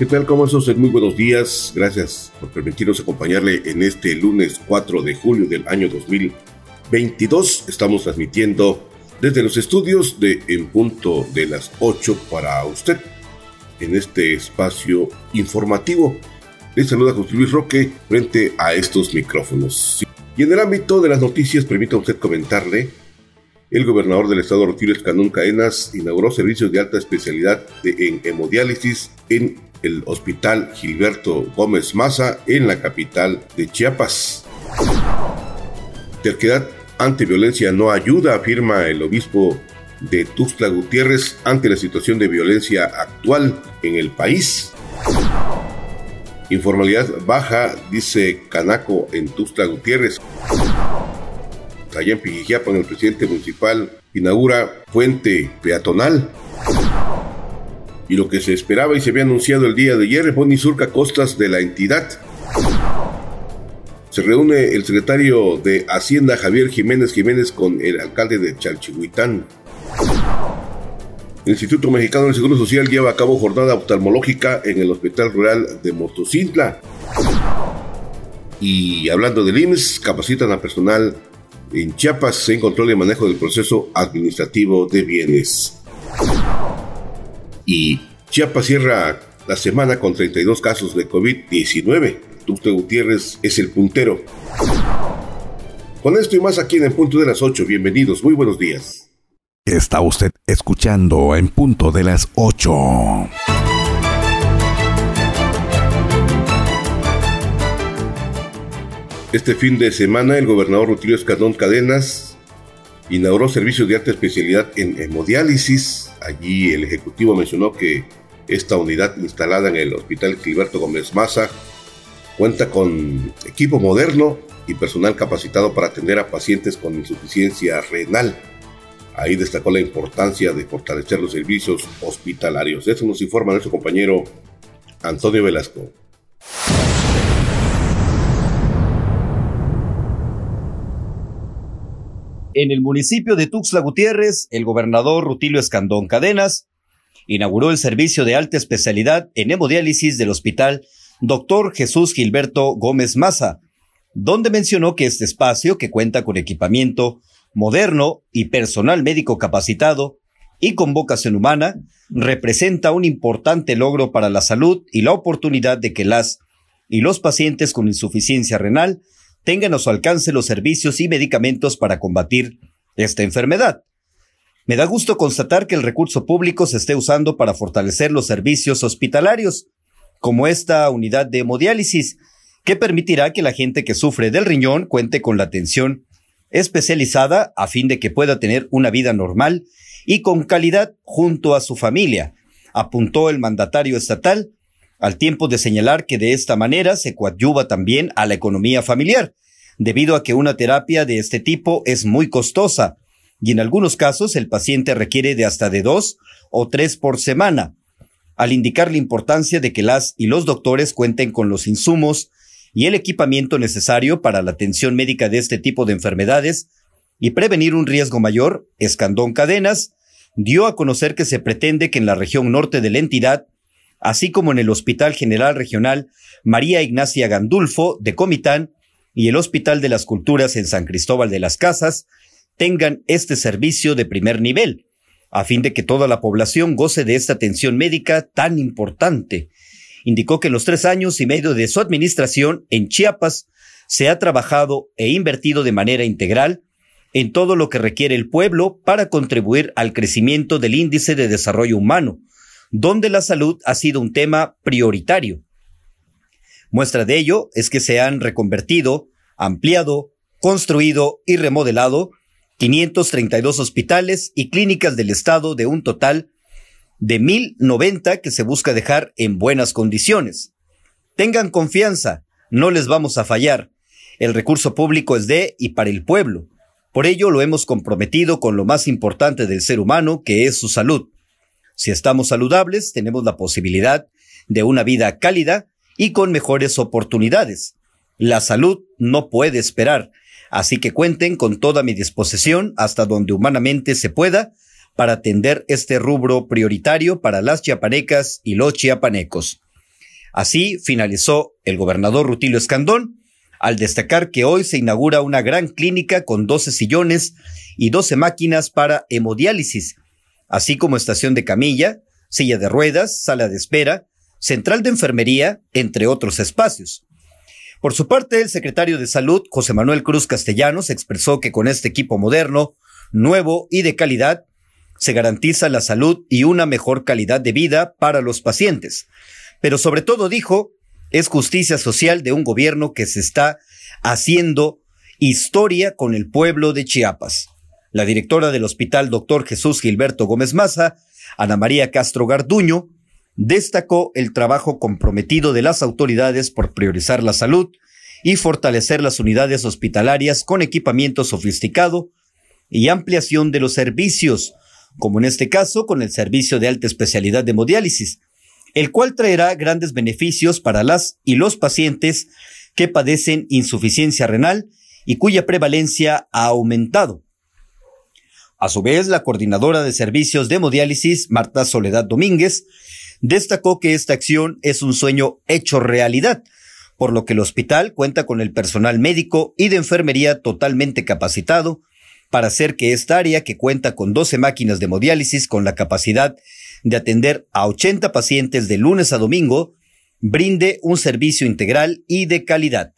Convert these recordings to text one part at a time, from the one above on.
¿Qué tal? ¿Cómo estás? Muy buenos días. Gracias por permitirnos acompañarle en este lunes 4 de julio del año 2022. Estamos transmitiendo desde los estudios de En Punto de las 8 para usted en este espacio informativo. Le saluda José Luis Roque frente a estos micrófonos. Y en el ámbito de las noticias, permita usted comentarle el gobernador del estado, Rutilio Escanón Cadenas, inauguró servicios de alta especialidad en hemodiálisis en el Hospital Gilberto Gómez Maza en la capital de Chiapas. Terquedad ante violencia no ayuda, afirma el obispo de Tuxtla Gutiérrez ante la situación de violencia actual en el país. Informalidad baja, dice Canaco en Tuxtla Gutiérrez. Allá en Pijijiapan, el presidente municipal inaugura puente peatonal y lo que se esperaba y se había anunciado el día de ayer, Bonnie surca costas de la entidad. Se reúne el secretario de Hacienda Javier Jiménez Jiménez con el alcalde de Chalchihuitán. El Instituto Mexicano del Seguro Social lleva a cabo jornada oftalmológica en el Hospital Rural de Motocintla. Y hablando del IMSS, capacitan a personal en Chiapas en control y manejo del proceso administrativo de bienes y Chiapas cierra la semana con 32 casos de COVID-19. Tuxtla Gutiérrez es el puntero. Con esto y más aquí en el punto de las 8, bienvenidos, muy buenos días. Está usted escuchando en punto de las 8. Este fin de semana el gobernador Rutilio Escandón Cadenas inauguró servicios de alta especialidad en hemodiálisis Allí el Ejecutivo mencionó que esta unidad instalada en el Hospital Gilberto Gómez Maza cuenta con equipo moderno y personal capacitado para atender a pacientes con insuficiencia renal. Ahí destacó la importancia de fortalecer los servicios hospitalarios. Eso nos informa nuestro compañero Antonio Velasco. En el municipio de Tuxtla Gutiérrez, el gobernador Rutilio Escandón Cadenas inauguró el servicio de alta especialidad en hemodiálisis del hospital Dr. Jesús Gilberto Gómez Maza, donde mencionó que este espacio, que cuenta con equipamiento moderno y personal médico capacitado y con vocación humana, representa un importante logro para la salud y la oportunidad de que las y los pacientes con insuficiencia renal tengan a su alcance los servicios y medicamentos para combatir esta enfermedad. Me da gusto constatar que el recurso público se esté usando para fortalecer los servicios hospitalarios, como esta unidad de hemodiálisis, que permitirá que la gente que sufre del riñón cuente con la atención especializada a fin de que pueda tener una vida normal y con calidad junto a su familia, apuntó el mandatario estatal al tiempo de señalar que de esta manera se coadyuva también a la economía familiar, debido a que una terapia de este tipo es muy costosa y en algunos casos el paciente requiere de hasta de dos o tres por semana, al indicar la importancia de que las y los doctores cuenten con los insumos y el equipamiento necesario para la atención médica de este tipo de enfermedades y prevenir un riesgo mayor, Escandón Cadenas dio a conocer que se pretende que en la región norte de la entidad así como en el Hospital General Regional María Ignacia Gandulfo de Comitán y el Hospital de las Culturas en San Cristóbal de las Casas, tengan este servicio de primer nivel, a fin de que toda la población goce de esta atención médica tan importante. Indicó que en los tres años y medio de su administración en Chiapas se ha trabajado e invertido de manera integral en todo lo que requiere el pueblo para contribuir al crecimiento del índice de desarrollo humano, donde la salud ha sido un tema prioritario. Muestra de ello es que se han reconvertido, ampliado, construido y remodelado 532 hospitales y clínicas del Estado de un total de 1090 que se busca dejar en buenas condiciones. Tengan confianza, no les vamos a fallar. El recurso público es de y para el pueblo. Por ello lo hemos comprometido con lo más importante del ser humano, que es su salud. Si estamos saludables, tenemos la posibilidad de una vida cálida y con mejores oportunidades. La salud no puede esperar, así que cuenten con toda mi disposición hasta donde humanamente se pueda para atender este rubro prioritario para las chiapanecas y los chiapanecos. Así finalizó el gobernador Rutilio Escandón, al destacar que hoy se inaugura una gran clínica con 12 sillones y 12 máquinas para hemodiálisis, así como estación de camilla, silla de ruedas, sala de espera, central de enfermería, entre otros espacios. Por su parte, el secretario de Salud, José Manuel Cruz Castellanos, expresó que con este equipo moderno, nuevo y de calidad, se garantiza la salud y una mejor calidad de vida para los pacientes. Pero sobre todo dijo, es justicia social de un gobierno que se está haciendo historia con el pueblo de Chiapas. La directora del hospital, doctor Jesús Gilberto Gómez Maza, Ana María Castro Garduño, destacó el trabajo comprometido de las autoridades por priorizar la salud y fortalecer las unidades hospitalarias con equipamiento sofisticado y ampliación de los servicios, como en este caso con el servicio de alta especialidad de hemodiálisis, el cual traerá grandes beneficios para las y los pacientes que padecen insuficiencia renal y cuya prevalencia ha aumentado. A su vez, la coordinadora de servicios de hemodiálisis, Marta Soledad Domínguez, destacó que esta acción es un sueño hecho realidad, por lo que el hospital cuenta con el personal médico y de enfermería totalmente capacitado para hacer que esta área, que cuenta con 12 máquinas de hemodiálisis con la capacidad de atender a 80 pacientes de lunes a domingo, brinde un servicio integral y de calidad.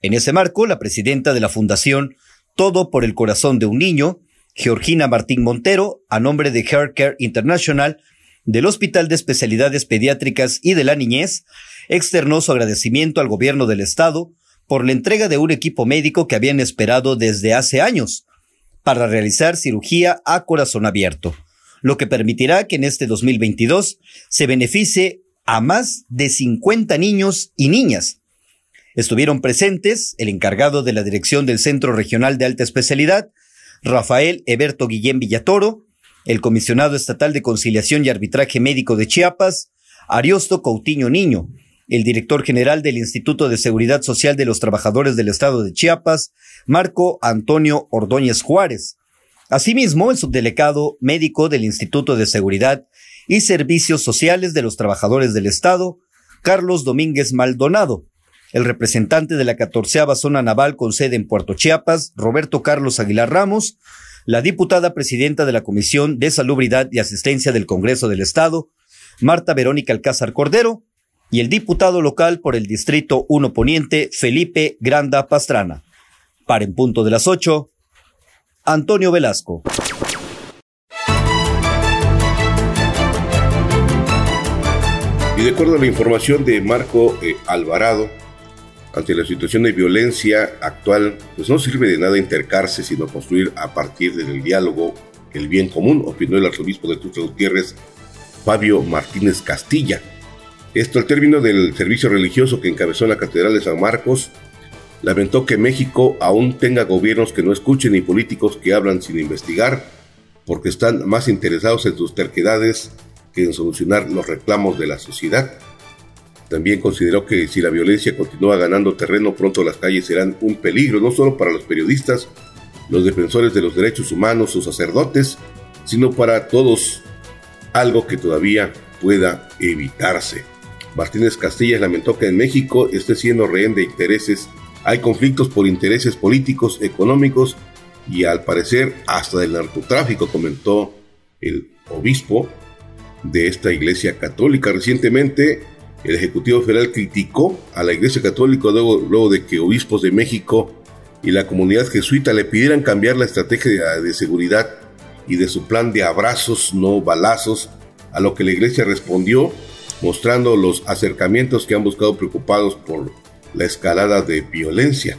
En ese marco, la presidenta de la Fundación Todo por el Corazón de un Niño, Georgina Martín Montero, a nombre de Care International, del Hospital de Especialidades Pediátricas y de la Niñez, externó su agradecimiento al gobierno del estado por la entrega de un equipo médico que habían esperado desde hace años para realizar cirugía a corazón abierto, lo que permitirá que en este 2022 se beneficie a más de 50 niños y niñas. Estuvieron presentes el encargado de la dirección del Centro Regional de Alta Especialidad, Rafael Eberto Guillén Villatoro, el comisionado estatal de conciliación y arbitraje médico de Chiapas, Ariosto Coutinho Niño, el director general del Instituto de Seguridad Social de los Trabajadores del Estado de Chiapas, Marco Antonio Ordóñez Juárez. Asimismo, el subdelegado médico del Instituto de Seguridad y Servicios Sociales de los Trabajadores del Estado, Carlos Domínguez Maldonado, el representante de la catorceava zona naval con sede en Puerto Chiapas, Roberto Carlos Aguilar Ramos, la diputada presidenta de la Comisión de Salubridad y Asistencia del Congreso del Estado, Marta Verónica Alcázar Cordero, y el diputado local por el Distrito 1 Poniente, Felipe Granda Pastrana. Para en punto de las 8, Antonio Velasco. Y de acuerdo a la información de Marco eh, Alvarado, ante la situación de violencia actual, pues no sirve de nada intercarse, sino construir a partir del diálogo el bien común, opinó el arzobispo de Tuxtla Gutiérrez, Fabio Martínez Castilla. Esto al término del servicio religioso que encabezó la Catedral de San Marcos, lamentó que México aún tenga gobiernos que no escuchen y políticos que hablan sin investigar, porque están más interesados en sus terquedades que en solucionar los reclamos de la sociedad. También consideró que si la violencia continúa ganando terreno, pronto las calles serán un peligro no solo para los periodistas, los defensores de los derechos humanos o sacerdotes, sino para todos, algo que todavía pueda evitarse. Martínez Castillas lamentó que en México esté siendo rehén de intereses. Hay conflictos por intereses políticos, económicos y al parecer hasta del narcotráfico, comentó el obispo de esta iglesia católica. Recientemente el Ejecutivo Federal criticó a la Iglesia Católica luego, de que obispos de México y la comunidad jesuita le pidieran cambiar la estrategia de seguridad y de su plan de abrazos, no balazos, a lo que la Iglesia respondió mostrando los acercamientos que han buscado preocupados por la escalada de violencia.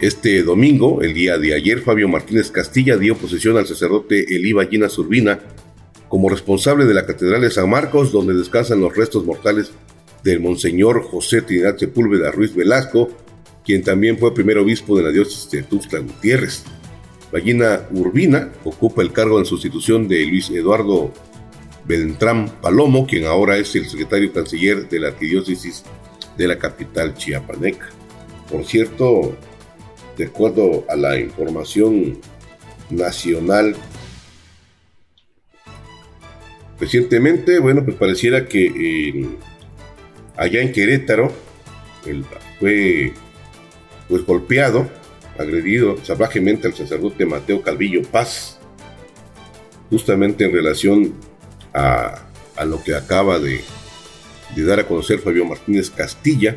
Este domingo, el día de ayer, Fabio Martínez Castilla dio posesión al sacerdote Elí Ballina Urbina como responsable de la Catedral de San Marcos, donde descansan los restos mortales del Monseñor José Trinidad Sepúlveda Ruiz Velasco, quien también fue primer obispo de la diócesis de Tuxtla Gutiérrez. Ballina Urbina ocupa el cargo en sustitución de Luis Eduardo Beltrán Palomo, quien ahora es el secretario canciller de la arquidiócesis de la capital chiapaneca. Por cierto, de acuerdo a la información nacional, recientemente, bueno, pues pareciera que eh, allá en Querétaro fue pues golpeado, agredido salvajemente al sacerdote Mateo Calvillo Paz, justamente en relación a, lo que acaba de, de, dar a conocer Fabio Martínez Castilla,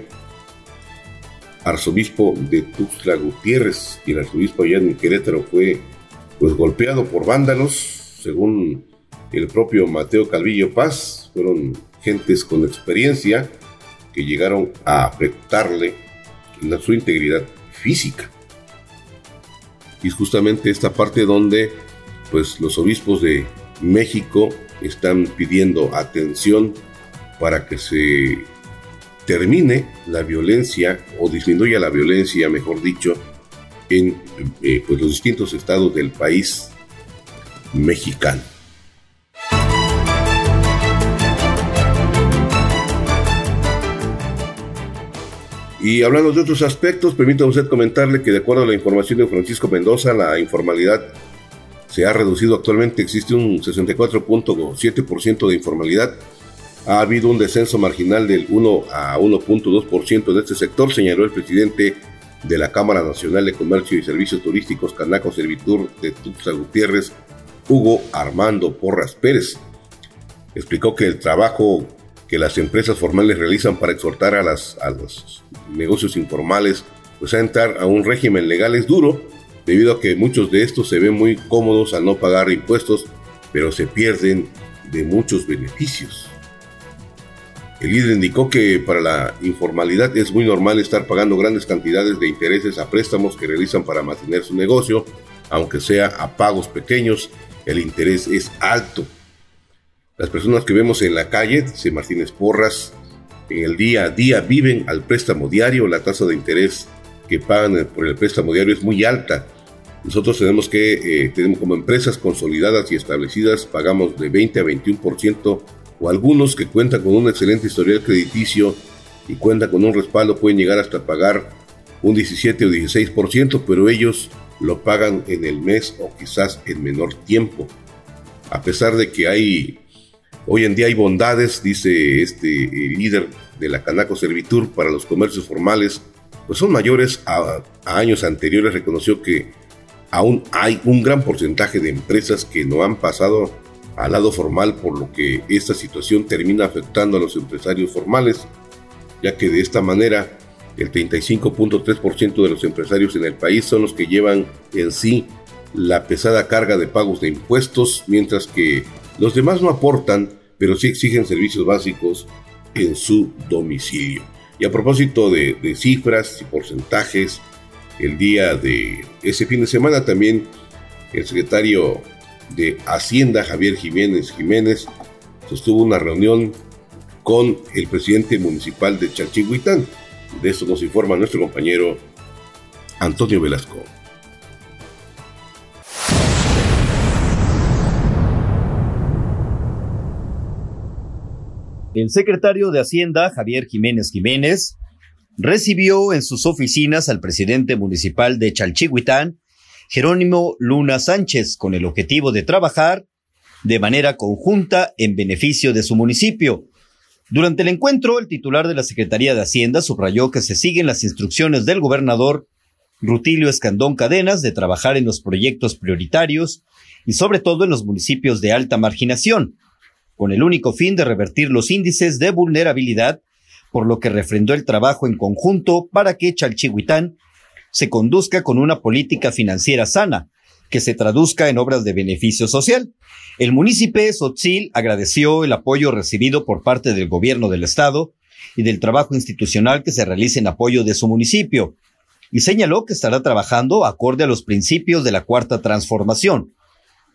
arzobispo de Tuxtla Gutiérrez, y el arzobispo allá en Querétaro fue pues golpeado por vándalos, según el propio Mateo Calvillo Paz, fueron gentes con experiencia que llegaron a afectarle su integridad física. Y es justamente esta parte donde pues los obispos de México están pidiendo atención para que se termine la violencia o disminuya la violencia, mejor dicho, en eh, pues, los distintos estados del país mexicano. Y hablando de otros aspectos, permítame usted comentarle que de acuerdo a la información de Francisco Mendoza, la informalidad se ha reducido actualmente, existe un 64.7% de informalidad. Ha habido un descenso marginal del 1 a 1.2% de este sector, señaló el presidente de la Cámara Nacional de Comercio y Servicios Turísticos Canaco Servitur de Tuxtla Gutiérrez, Hugo Armando Porras Pérez. Explicó que el trabajo que las empresas formales realizan para exhortar a, las, a los negocios informales pues a entrar a un régimen legal es duro, debido a que muchos de estos se ven muy cómodos al no pagar impuestos, pero se pierden de muchos beneficios. El líder indicó que para la informalidad es muy normal estar pagando grandes cantidades de intereses a préstamos que realizan para mantener su negocio, aunque sea a pagos pequeños, el interés es alto las personas que vemos en la calle, dice Martínez Porras, en el día a día viven al préstamo diario, la tasa de interés que pagan por el préstamo diario es muy alta. Nosotros tenemos que, eh, tenemos como empresas consolidadas y establecidas, pagamos de 20 a 21%, o algunos que cuentan con un excelente historial crediticio y cuentan con un respaldo pueden llegar hasta pagar un 17 o 16%, pero ellos lo pagan en el mes o quizás en menor tiempo. A pesar de que hay Hoy en día hay bondades, dice este líder de la Canaco Servitur para los comercios formales, pues son mayores a, años anteriores. Reconoció que aún hay un gran porcentaje de empresas que no han pasado al lado formal, por lo que esta situación termina afectando a los empresarios formales, ya que de esta manera el 35.3% de los empresarios en el país son los que llevan en sí la pesada carga de pagos de impuestos, mientras que los demás no aportan, pero sí exigen servicios básicos en su domicilio. Y a propósito de, cifras y porcentajes, el día de ese fin de semana también el secretario de Hacienda, Javier Jiménez Jiménez, sostuvo una reunión con el presidente municipal de Chalchihuitán. De esto nos informa nuestro compañero Antonio Velasco. El secretario de Hacienda, Javier Jiménez Jiménez, recibió en sus oficinas al presidente municipal de Chalchihuitán, Jerónimo Luna Sánchez, con el objetivo de trabajar de manera conjunta en beneficio de su municipio. Durante el encuentro, el titular de la Secretaría de Hacienda subrayó que se siguen las instrucciones del gobernador Rutilio Escandón Cadenas de trabajar en los proyectos prioritarios y sobre todo en los municipios de alta marginación, con el único fin de revertir los índices de vulnerabilidad, por lo que refrendó el trabajo en conjunto para que Chalchihuitán se conduzca con una política financiera sana, que se traduzca en obras de beneficio social. El municipio Sotzil agradeció el apoyo recibido por parte del gobierno del estado y del trabajo institucional que se realiza en apoyo de su municipio, y señaló que estará trabajando acorde a los principios de la cuarta transformación,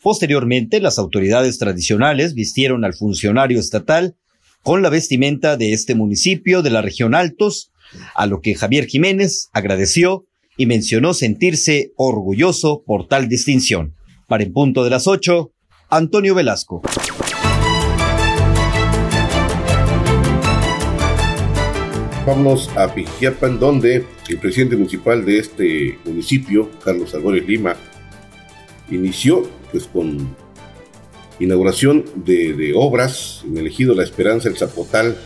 Posteriormente, las autoridades tradicionales vistieron al funcionario estatal con la vestimenta de este municipio de la región Altos, a lo que Javier Jiménez agradeció y mencionó sentirse orgulloso por tal distinción. Para en punto de las ocho, Antonio Velasco. Vamos a Pijiapan, donde el presidente municipal de este municipio, Carlos Albores Lima, inició pues con inauguración de, obras en el ejido La Esperanza, el Zapotal.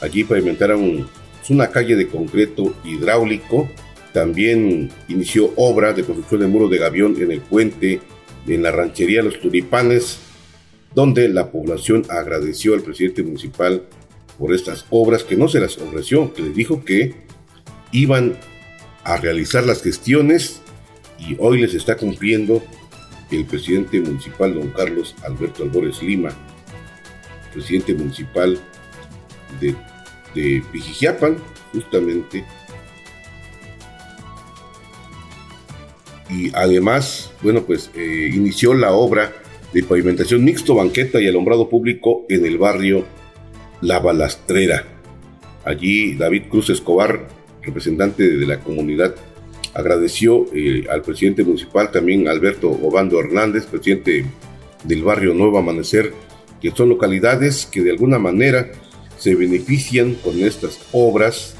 Allí pavimentaron una calle de concreto hidráulico. También inició obra de construcción de muros de gavión en el puente, en la ranchería Los Tulipanes, donde la población agradeció al presidente municipal por estas obras que no se las ofreció, que les dijo que iban a realizar las gestiones y hoy les está cumpliendo el presidente municipal, don Carlos Alberto Albores Lima, presidente municipal de, de Pijijiapan, justamente. Y además, bueno, pues eh, inició la obra de pavimentación mixto, banqueta y alumbrado público en el barrio La Balastrera. Allí David Cruz Escobar, representante de la comunidad agradeció eh, al presidente municipal, también Alberto Obando Hernández, presidente del barrio Nuevo Amanecer, que son localidades que de alguna manera se benefician con estas obras,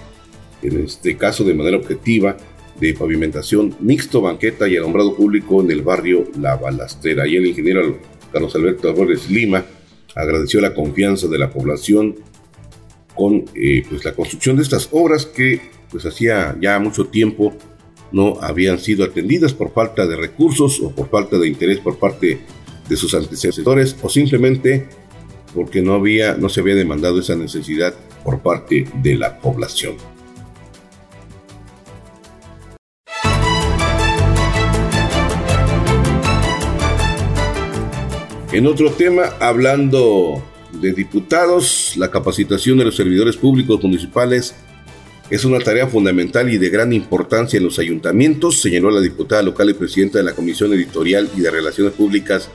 en este caso de manera objetiva, de pavimentación mixto, banqueta y alumbrado público en el barrio La Balastera. Y el ingeniero Carlos Alberto Álvarez Lima agradeció la confianza de la población con eh, pues la construcción de estas obras que pues hacía ya mucho tiempo no habían sido atendidas por falta de recursos o por falta de interés por parte de sus antecesores o simplemente porque no, había, no se había demandado esa necesidad por parte de la población. En otro tema, hablando de diputados, la capacitación de los servidores públicos municipales es una tarea fundamental y de gran importancia en los ayuntamientos, señaló la diputada local y presidenta de la Comisión Editorial y de Relaciones Públicas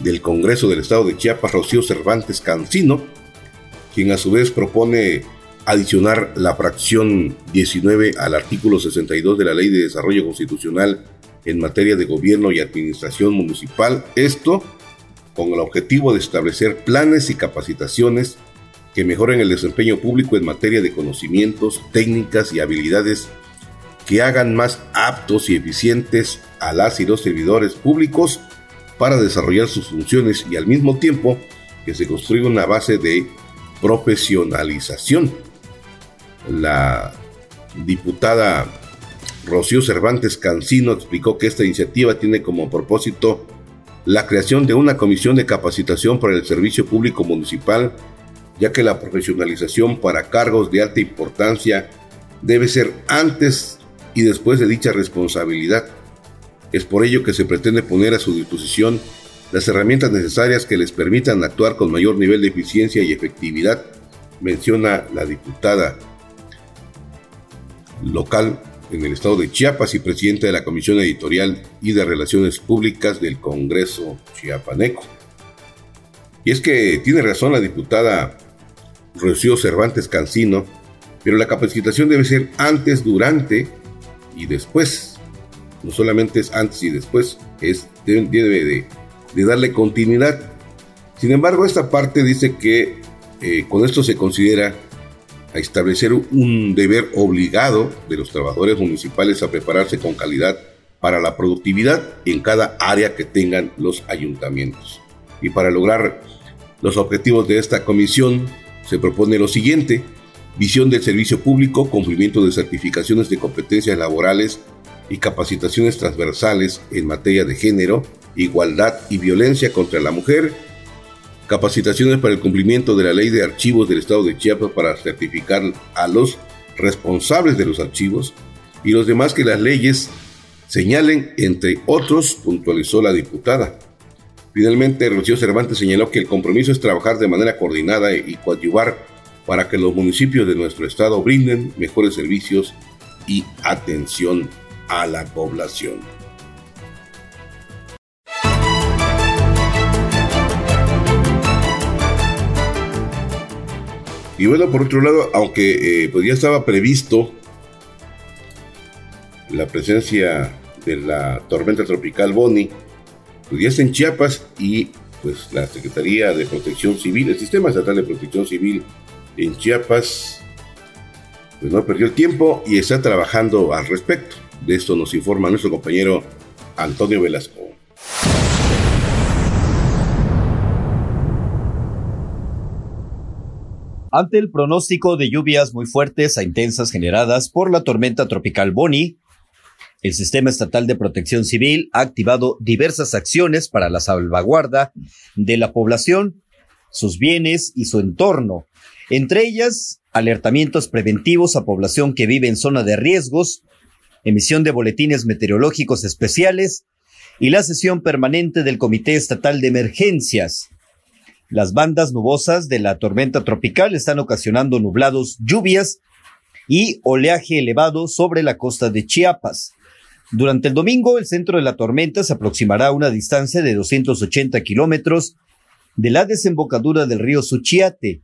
del Congreso del Estado de Chiapas, Rocío Cervantes Cancino, quien a su vez propone adicionar la fracción 19 al artículo 62 de la Ley de Desarrollo Constitucional en materia de gobierno y administración municipal, esto con el objetivo de establecer planes y capacitaciones que mejoren el desempeño público en materia de conocimientos, técnicas y habilidades que hagan más aptos y eficientes a las y los servidores públicos para desarrollar sus funciones y al mismo tiempo que se construya una base de profesionalización. La diputada Rocío Cervantes Cancino explicó que esta iniciativa tiene como propósito la creación de una comisión de capacitación para el servicio público municipal ya que la profesionalización para cargos de alta importancia debe ser antes y después de dicha responsabilidad. Es por ello que se pretende poner a su disposición las herramientas necesarias que les permitan actuar con mayor nivel de eficiencia y efectividad, menciona la diputada local en el estado de Chiapas y presidenta de la Comisión Editorial y de Relaciones Públicas del Congreso Chiapaneco. Y es que tiene razón la diputada Rocío Cervantes Cancino, pero la capacitación debe ser antes, durante y después. No solamente es antes y después, es, debe, de, darle continuidad. Sin embargo, esta parte dice que eh, con esto se considera a establecer un deber obligado de los trabajadores municipales a prepararse con calidad para la productividad en cada área que tengan los ayuntamientos. Y para lograr los objetivos de esta comisión, se propone lo siguiente, visión del servicio público, cumplimiento de certificaciones de competencias laborales y capacitaciones transversales en materia de género, igualdad y violencia contra la mujer, capacitaciones para el cumplimiento de la ley de archivos del Estado de Chiapas para certificar a los responsables de los archivos y los demás que las leyes señalen, entre otros, puntualizó la diputada. Finalmente, Rocío Cervantes señaló que el compromiso es trabajar de manera coordinada y coadyuvar para que los municipios de nuestro estado brinden mejores servicios y atención a la población. Y bueno, por otro lado, aunque eh, pues ya estaba previsto la presencia de la tormenta tropical Bonnie, está en Chiapas y pues la Secretaría de Protección Civil, el Sistema Estatal de Protección Civil en Chiapas, pues no perdió el tiempo y está trabajando al respecto. De esto nos informa nuestro compañero Antonio Velasco. Ante el pronóstico de lluvias muy fuertes a intensas generadas por la tormenta tropical Bonnie, el Sistema Estatal de Protección Civil ha activado diversas acciones para la salvaguarda de la población, sus bienes y su entorno, entre ellas alertamientos preventivos a población que vive en zona de riesgos, emisión de boletines meteorológicos especiales y la sesión permanente del Comité Estatal de Emergencias. Las bandas nubosas de la tormenta tropical están ocasionando nublados, lluvias y oleaje elevado sobre la costa de Chiapas. Durante el domingo, el centro de la tormenta se aproximará a una distancia de 280 kilómetros de la desembocadura del río Suchiate.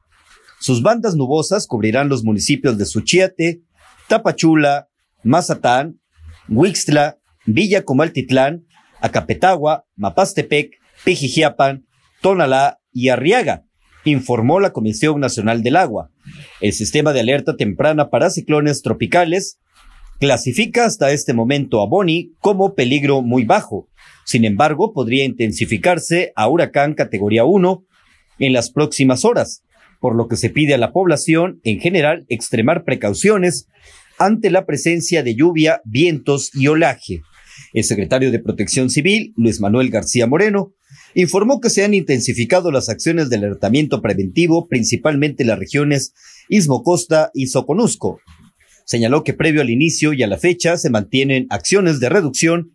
Sus bandas nubosas cubrirán los municipios de Suchiate, Tapachula, Mazatán, Huixtla, Villa Comaltitlán, Acapetagua, Mapastepec, Pijijiapan, Tonalá y Arriaga, informó la Comisión Nacional del Agua. El sistema de alerta temprana para ciclones tropicales clasifica hasta este momento a Bonnie como peligro muy bajo. Sin embargo, podría intensificarse a huracán categoría 1 en las próximas horas, por lo que se pide a la población en general extremar precauciones ante la presencia de lluvia, vientos y olaje. El secretario de Protección Civil, Luis Manuel García Moreno, informó que se han intensificado las acciones de alertamiento preventivo, principalmente en las regiones Istmo Costa y Soconusco, señaló que previo al inicio y a la fecha se mantienen acciones de reducción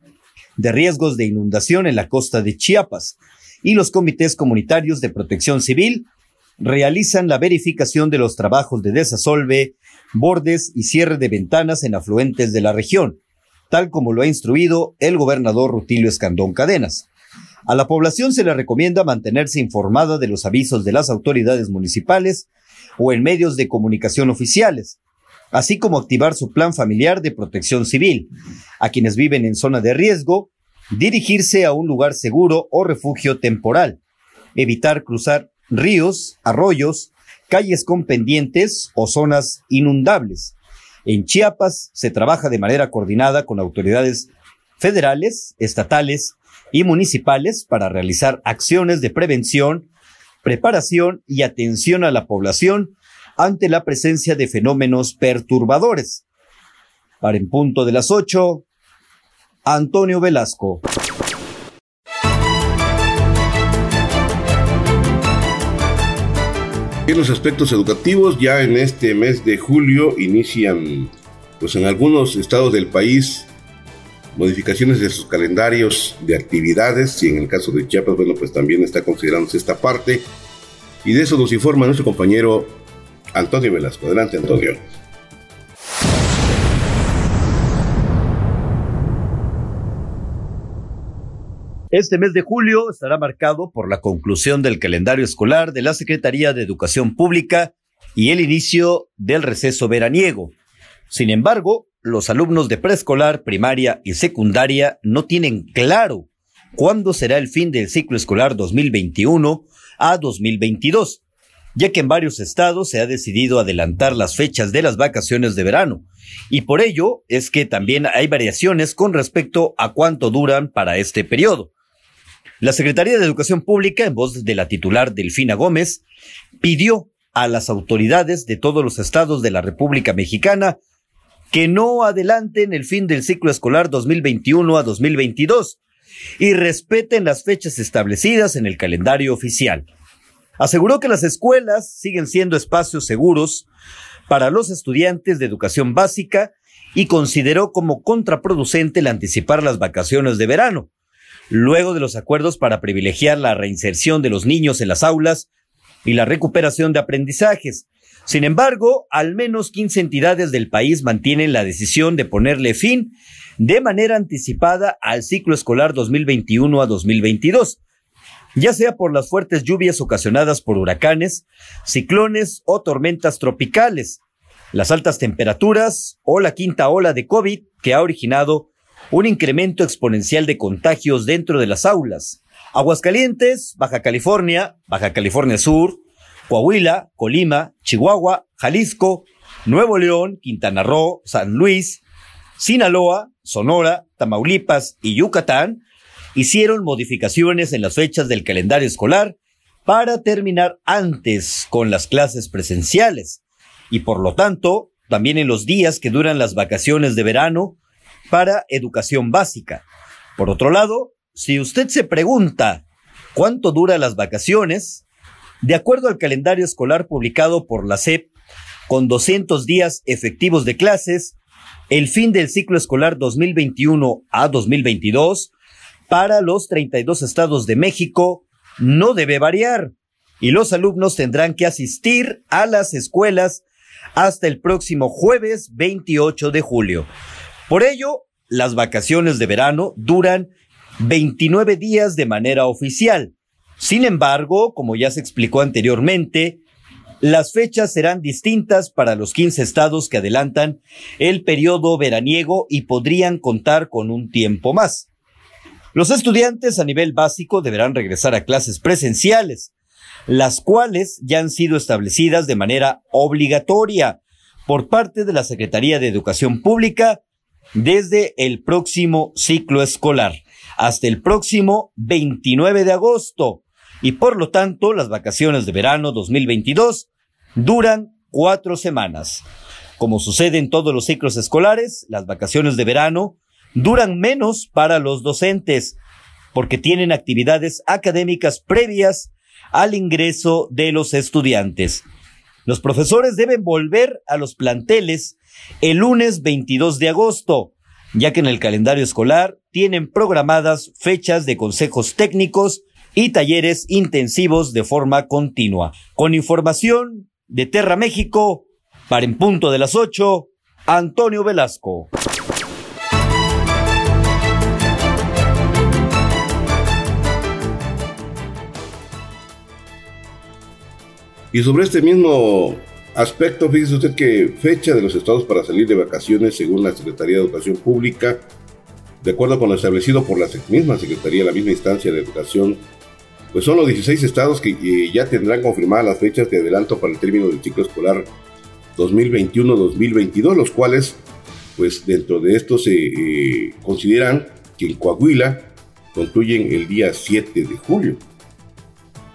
de riesgos de inundación en la costa de Chiapas y los comités comunitarios de protección civil realizan la verificación de los trabajos de desasolve, bordes y cierre de ventanas en afluentes de la región, tal como lo ha instruido el gobernador Rutilio Escandón Cadenas. A la población se le recomienda mantenerse informada de los avisos de las autoridades municipales o en medios de comunicación oficiales, así como activar su plan familiar de protección civil. A quienes viven en zona de riesgo, dirigirse a un lugar seguro o refugio temporal. Evitar cruzar ríos, arroyos, calles con pendientes o zonas inundables. En Chiapas se trabaja de manera coordinada con autoridades federales, estatales y municipales para realizar acciones de prevención, preparación y atención a la población ante la presencia de fenómenos perturbadores. Para en punto de las 8, Antonio Velasco. En los aspectos educativos, ya en este mes de julio inician, pues en algunos estados del país, modificaciones de sus calendarios de actividades y en el caso de Chiapas, bueno, pues también está considerándose esta parte. Y de eso nos informa nuestro compañero Antonio Velasco. Adelante, Antonio. Este mes de julio estará marcado por la conclusión del calendario escolar de la Secretaría de Educación Pública y el inicio del receso veraniego. Sin embargo, los alumnos de preescolar, primaria y secundaria no tienen claro cuándo será el fin del ciclo escolar 2021 a 2022 ya que en varios estados se ha decidido adelantar las fechas de las vacaciones de verano, y por ello es que también hay variaciones con respecto a cuánto duran para este periodo. La Secretaría de Educación Pública, en voz de la titular Delfina Gómez, pidió a las autoridades de todos los estados de la República Mexicana que no adelanten el fin del ciclo escolar 2021 a 2022 y respeten las fechas establecidas en el calendario oficial. Aseguró que las escuelas siguen siendo espacios seguros para los estudiantes de educación básica y consideró como contraproducente el anticipar las vacaciones de verano, luego de los acuerdos para privilegiar la reinserción de los niños en las aulas y la recuperación de aprendizajes. Sin embargo, al menos 15 entidades del país mantienen la decisión de ponerle fin de manera anticipada al ciclo escolar 2021 a 2022 ya sea por las fuertes lluvias ocasionadas por huracanes, ciclones o tormentas tropicales, las altas temperaturas o la quinta ola de COVID que ha originado un incremento exponencial de contagios dentro de las aulas. Aguascalientes, Baja California, Baja California Sur, Coahuila, Colima, Chihuahua, Jalisco, Nuevo León, Quintana Roo, San Luis, Sinaloa, Sonora, Tamaulipas y Yucatán hicieron modificaciones en las fechas del calendario escolar para terminar antes con las clases presenciales y por lo tanto también en los días que duran las vacaciones de verano para educación básica. Por otro lado, si usted se pregunta cuánto dura las vacaciones, de acuerdo al calendario escolar publicado por la SEP, con 200 días efectivos de clases, el fin del ciclo escolar 2021 a 2022 para los 32 estados de México no debe variar y los alumnos tendrán que asistir a las escuelas hasta el próximo jueves 28 de julio. Por ello, las vacaciones de verano duran 29 días de manera oficial. Sin embargo, como ya se explicó anteriormente, las fechas serán distintas para los 15 estados que adelantan el periodo veraniego y podrían contar con un tiempo más. Los estudiantes a nivel básico deberán regresar a clases presenciales, las cuales ya han sido establecidas de manera obligatoria por parte de la Secretaría de Educación Pública desde el próximo ciclo escolar hasta el próximo 29 de agosto y por lo tanto las vacaciones de verano 2022 duran cuatro semanas. Como sucede en todos los ciclos escolares, las vacaciones de verano duran menos para los docentes porque tienen actividades académicas previas al ingreso de los estudiantes. Los profesores deben volver a los planteles el lunes 22 de agosto, ya que en el calendario escolar tienen programadas fechas de consejos técnicos y talleres intensivos de forma continua. Con información de Terra México, para en punto de las 8, Antonio Velasco. Y sobre este mismo aspecto, fíjese usted que fecha de los estados para salir de vacaciones según la Secretaría de Educación Pública, de acuerdo con lo establecido por la misma Secretaría, la misma instancia de educación, pues son los 16 estados que ya tendrán confirmadas las fechas de adelanto para el término del ciclo escolar 2021-2022, los cuales, pues dentro de esto se eh, consideran que en Coahuila concluyen el día 7 de julio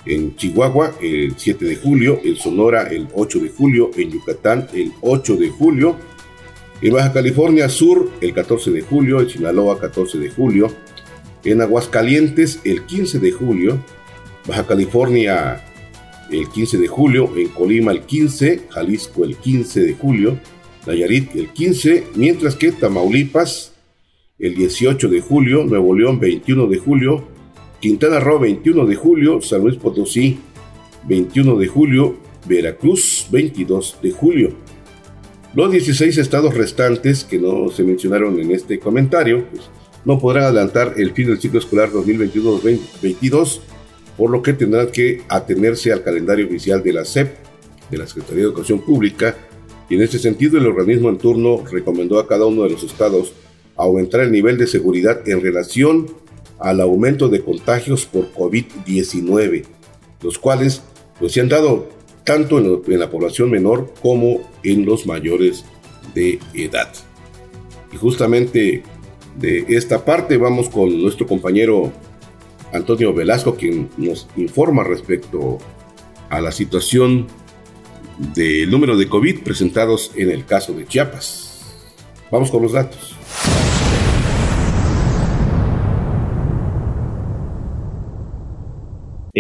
en Chihuahua el 7 de julio, en Sonora el 8 de julio, en Yucatán el 8 de julio, en Baja California Sur el 14 de julio, en Sinaloa 14 de julio, en Aguascalientes el 15 de julio, Baja California el 15 de julio, en Colima el 15, Jalisco el 15 de julio, Nayarit el 15, mientras que Tamaulipas el 18 de julio, Nuevo León 21 de julio, Quintana Roo 21 de julio, San Luis Potosí 21 de julio, Veracruz 22 de julio. Los 16 estados restantes que no se mencionaron en este comentario pues, no podrán adelantar el fin del ciclo escolar 2022-2022, por lo que tendrán que atenerse al calendario oficial de la SEP, de la Secretaría de Educación Pública, y en este sentido el organismo en turno recomendó a cada uno de los estados aumentar el nivel de seguridad en relación al aumento de contagios por COVID-19, los cuales pues, se han dado tanto en, la población menor como en los mayores de edad. Y justamente de esta parte vamos con nuestro compañero Antonio Velasco, quien nos informa respecto a la situación del número de COVID presentados en el caso de Chiapas. Vamos con los datos.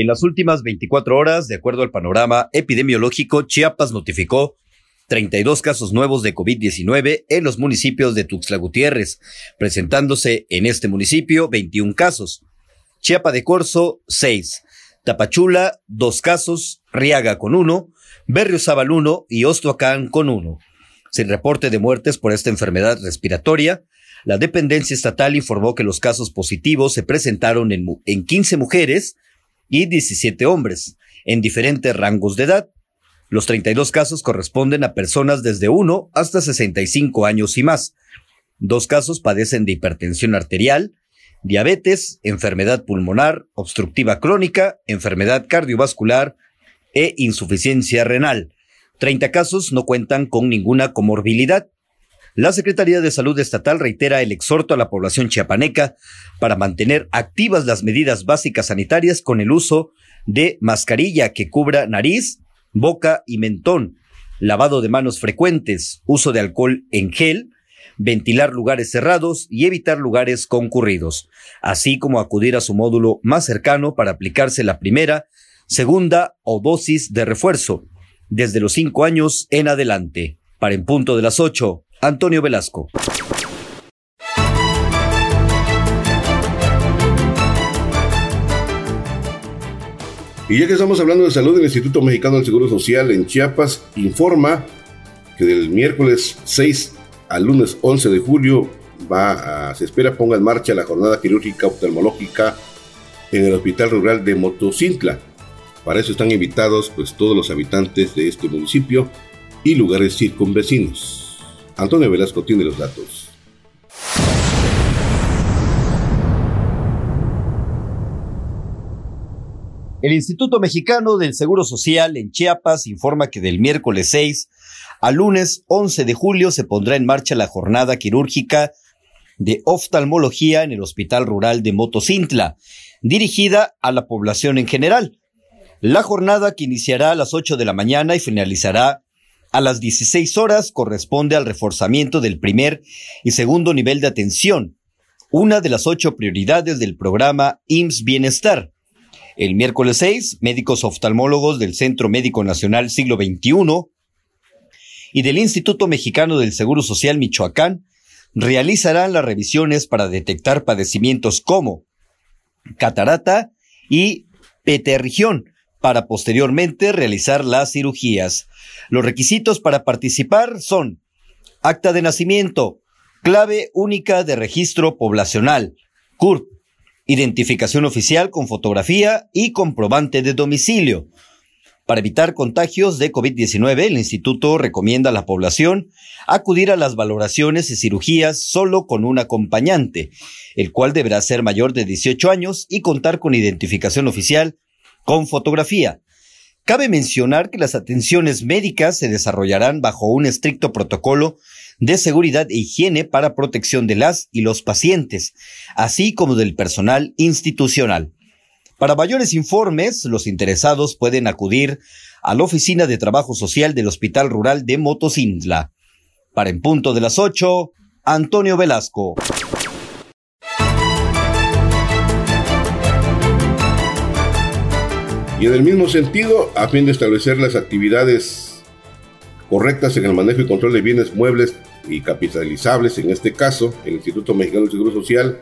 En las últimas 24 horas, de acuerdo al panorama epidemiológico, Chiapas notificó 32 casos nuevos de COVID-19 en los municipios de Tuxtla Gutiérrez, presentándose en este municipio 21 casos. Chiapa de Corzo, 6. Tapachula, 2 casos. Riaga con 1. Berriozábal 1 y Ostoacán con 1. Sin reporte de muertes por esta enfermedad respiratoria, la dependencia estatal informó que los casos positivos se presentaron en, en 15 mujeres y 17 hombres, en diferentes rangos de edad. Los 32 casos corresponden a personas desde 1 hasta 65 años y más. Dos casos padecen de hipertensión arterial, diabetes, enfermedad pulmonar, obstructiva crónica, enfermedad cardiovascular e insuficiencia renal. 30 casos no cuentan con ninguna comorbilidad. La Secretaría de Salud Estatal reitera el exhorto a la población chiapaneca para mantener activas las medidas básicas sanitarias con el uso de mascarilla que cubra nariz, boca y mentón, lavado de manos frecuentes, uso de alcohol en gel, ventilar lugares cerrados y evitar lugares concurridos, así como acudir a su módulo más cercano para aplicarse la primera, segunda o dosis de refuerzo, desde los cinco años en adelante. Para en punto de las ocho, Antonio Velasco. Y ya que estamos hablando de salud, el Instituto Mexicano del Seguro Social en Chiapas informa que del miércoles 6 al lunes 11 de julio va se espera ponga en marcha la jornada quirúrgica oftalmológica en el Hospital Rural de Motocintla. Para eso están invitados pues todos los habitantes de este municipio y lugares circunvecinos. Antonio Velasco tiene los datos. El Instituto Mexicano del Seguro Social en Chiapas informa que del miércoles 6 al lunes 11 de julio se pondrá en marcha la jornada quirúrgica de oftalmología en el Hospital Rural de Motocintla, dirigida a la población en general. La jornada que iniciará a las 8 de la mañana y finalizará a las 16 horas corresponde al reforzamiento del primer y segundo nivel de atención, una de las ocho prioridades del programa IMSS Bienestar. El miércoles 6, médicos oftalmólogos del Centro Médico Nacional Siglo XXI y del Instituto Mexicano del Seguro Social Michoacán realizarán las revisiones para detectar padecimientos como catarata y peterrigión, para posteriormente realizar las cirugías. Los requisitos para participar son acta de nacimiento, clave única de registro poblacional, CURP, identificación oficial con fotografía y comprobante de domicilio. Para evitar contagios de COVID-19, el instituto recomienda a la población acudir a las valoraciones y cirugías solo con un acompañante, el cual deberá ser mayor de 18 años y contar con identificación oficial con fotografía. Cabe mencionar que las atenciones médicas se desarrollarán bajo un estricto protocolo de seguridad e higiene para protección de las y los pacientes, así como del personal institucional. Para mayores informes, los interesados pueden acudir a la Oficina de Trabajo Social del Hospital Rural de Motocintla. Para en punto de las 8, Antonio Velasco. Y en el mismo sentido, a fin de establecer las actividades correctas en el manejo y control de bienes muebles y capitalizables, en este caso, el Instituto Mexicano del Seguro Social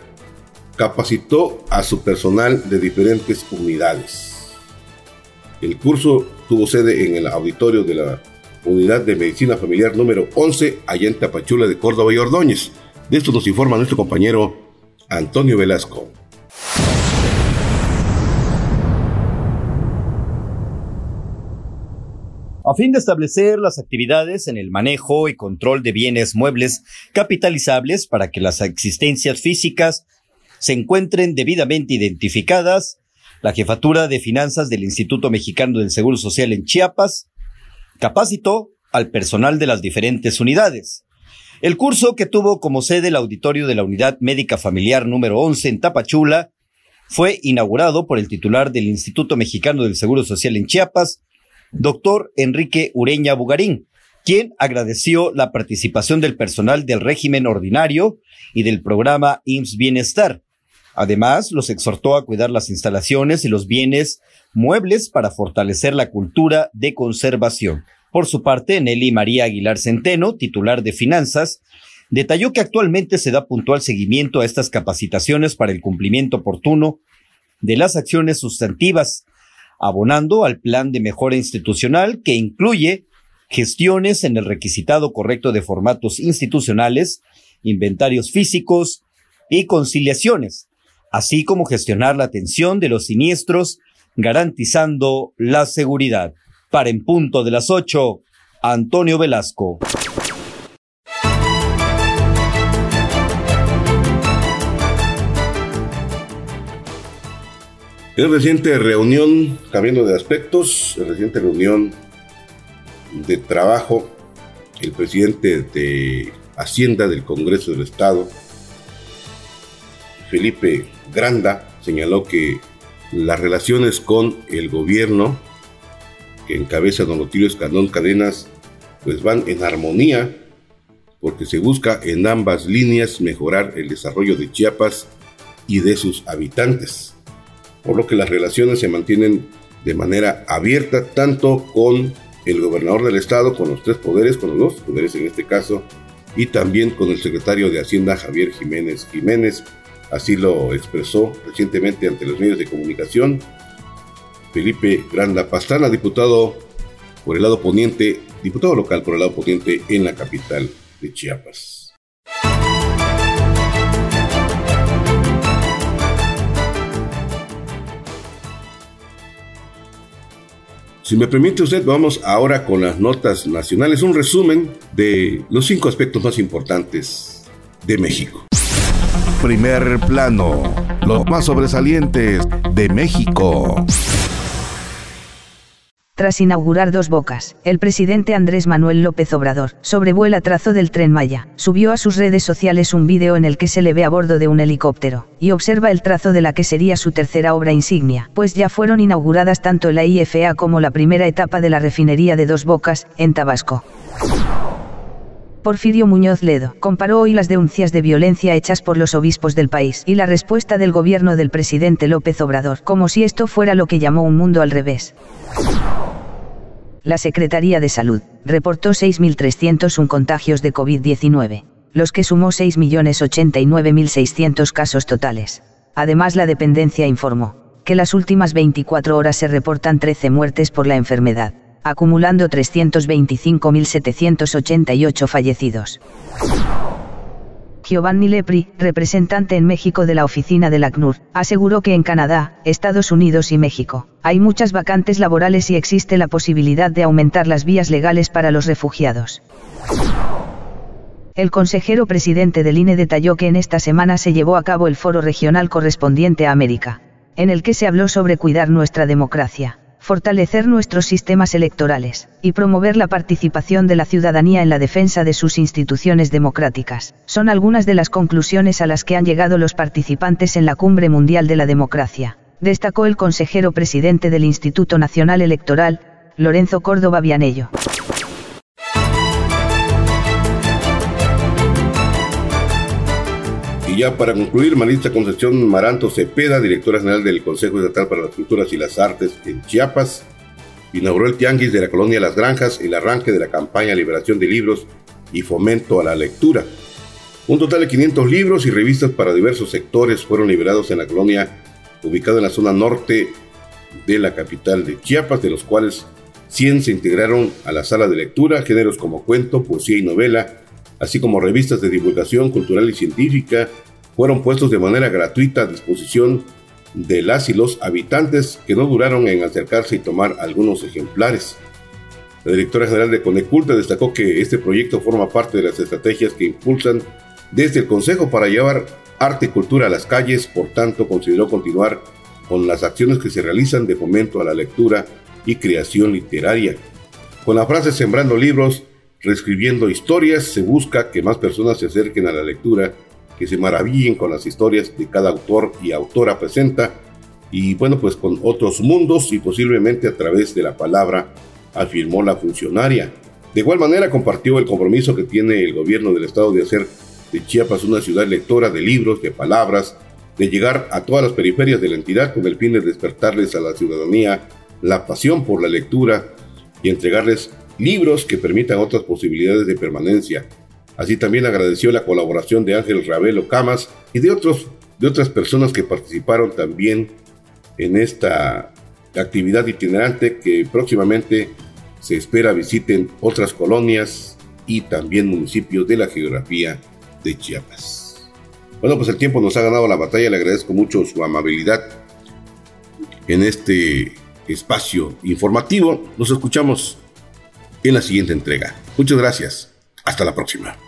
capacitó a su personal de diferentes unidades. El curso tuvo sede en el auditorio de la Unidad de Medicina Familiar número 11, allá en Tapachula de Córdoba y Ordóñez. De esto nos informa nuestro compañero Antonio Velasco. A fin de establecer las actividades en el manejo y control de bienes muebles capitalizables para que las existencias físicas se encuentren debidamente identificadas, la Jefatura de Finanzas del Instituto Mexicano del Seguro Social en Chiapas capacitó al personal de las diferentes unidades. El curso que tuvo como sede el auditorio de la Unidad Médica Familiar número 11 en Tapachula fue inaugurado por el titular del Instituto Mexicano del Seguro Social en Chiapas, doctor Enrique Ureña Bugarín, quien agradeció la participación del personal del régimen ordinario y del programa IMSS Bienestar. Además, los exhortó a cuidar las instalaciones y los bienes muebles para fortalecer la cultura de conservación. Por su parte, Nelly María Aguilar Centeno, titular de Finanzas, detalló que actualmente se da puntual seguimiento a estas capacitaciones para el cumplimiento oportuno de las acciones sustantivas abonando al plan de mejora institucional que incluye gestiones en el requisitado correcto de formatos institucionales, inventarios físicos y conciliaciones, así como gestionar la atención de los siniestros garantizando la seguridad. Para en punto de las 8, Antonio Velasco. En reciente reunión, cambiando de aspectos, en reciente reunión de trabajo, el presidente de Hacienda del Congreso del Estado, Felipe Granda, señaló que las relaciones con el gobierno que encabeza don Otilio Escandón Cadenas pues van en armonía porque se busca en ambas líneas mejorar el desarrollo de Chiapas y de sus habitantes por lo que las relaciones se mantienen de manera abierta tanto con el gobernador del estado, con los tres poderes, con los dos poderes en este caso, y también con el secretario de Hacienda Javier Jiménez Jiménez. Así lo expresó recientemente ante los medios de comunicación Felipe Granda Pastrana, diputado por el lado poniente, diputado local por el lado poniente en la capital de Chiapas. Si me permite usted, vamos ahora con las notas nacionales, un resumen de los cinco aspectos más importantes de México. Primer plano, los más sobresalientes de México. Tras inaugurar dos bocas, el presidente Andrés Manuel López Obrador sobrevuela trazo del tren Maya, subió a sus redes sociales un vídeo en el que se le ve a bordo de un helicóptero, y observa el trazo de la que sería su tercera obra insignia, pues ya fueron inauguradas tanto la IFA como la primera etapa de la refinería de dos bocas, en Tabasco. Porfirio Muñoz Ledo comparó hoy las denuncias de violencia hechas por los obispos del país y la respuesta del gobierno del presidente López Obrador, como si esto fuera lo que llamó un mundo al revés la Secretaría de Salud reportó 6.301 contagios de COVID-19, los que sumó 6.089.600 casos totales. Además, la dependencia informó que las últimas 24 horas se reportan 13 muertes por la enfermedad, acumulando 325.788 fallecidos. Giovanni Lepri, representante en México de la oficina del ACNUR, aseguró que en Canadá, Estados Unidos y México, hay muchas vacantes laborales y existe la posibilidad de aumentar las vías legales para los refugiados. El consejero presidente del INE detalló que en esta semana se llevó a cabo el foro regional correspondiente a América, en el que se habló sobre cuidar nuestra democracia fortalecer nuestros sistemas electorales, y promover la participación de la ciudadanía en la defensa de sus instituciones democráticas, son algunas de las conclusiones a las que han llegado los participantes en la Cumbre Mundial de la Democracia, destacó el consejero presidente del Instituto Nacional Electoral, Lorenzo Córdoba Vianello. Ya para concluir, Marista Concepción Maranto Cepeda, directora general del Consejo Estatal para las Culturas y las Artes en Chiapas, inauguró el Tianguis de la Colonia Las Granjas, el arranque de la campaña Liberación de Libros y Fomento a la Lectura. Un total de 500 libros y revistas para diversos sectores fueron liberados en la colonia ubicada en la zona norte de la capital de Chiapas, de los cuales 100 se integraron a la sala de lectura, géneros como cuento, poesía y novela, así como revistas de divulgación cultural y científica, fueron puestos de manera gratuita a disposición de las y los habitantes que no duraron en acercarse y tomar algunos ejemplares. La directora general de Coneculta destacó que este proyecto forma parte de las estrategias que impulsan desde el Consejo para llevar arte y cultura a las calles, por tanto consideró continuar con las acciones que se realizan de fomento a la lectura y creación literaria. Con la frase Sembrando libros, reescribiendo historias, se busca que más personas se acerquen a la lectura que se maravillen con las historias de cada autor y autora presenta y bueno pues con otros mundos y posiblemente a través de la palabra afirmó la funcionaria. De igual manera compartió el compromiso que tiene el gobierno del estado de hacer de Chiapas una ciudad lectora de libros, de palabras, de llegar a todas las periferias de la entidad con el fin de despertarles a la ciudadanía la pasión por la lectura y entregarles libros que permitan otras posibilidades de permanencia, Así también agradeció la colaboración de Ángel Ravelo Camas y de, otros, de otras personas que participaron también en esta actividad itinerante que próximamente se espera visiten otras colonias y también municipios de la geografía de Chiapas. Bueno, pues el tiempo nos ha ganado la batalla, le agradezco mucho su amabilidad en este espacio informativo. Nos escuchamos en la siguiente entrega. Muchas gracias. Hasta la próxima.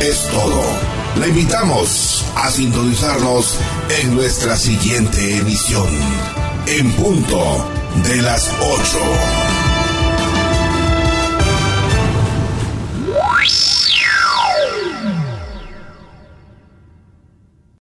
Es todo. Le invitamos a sintonizarnos en nuestra siguiente emisión, en punto de las 8.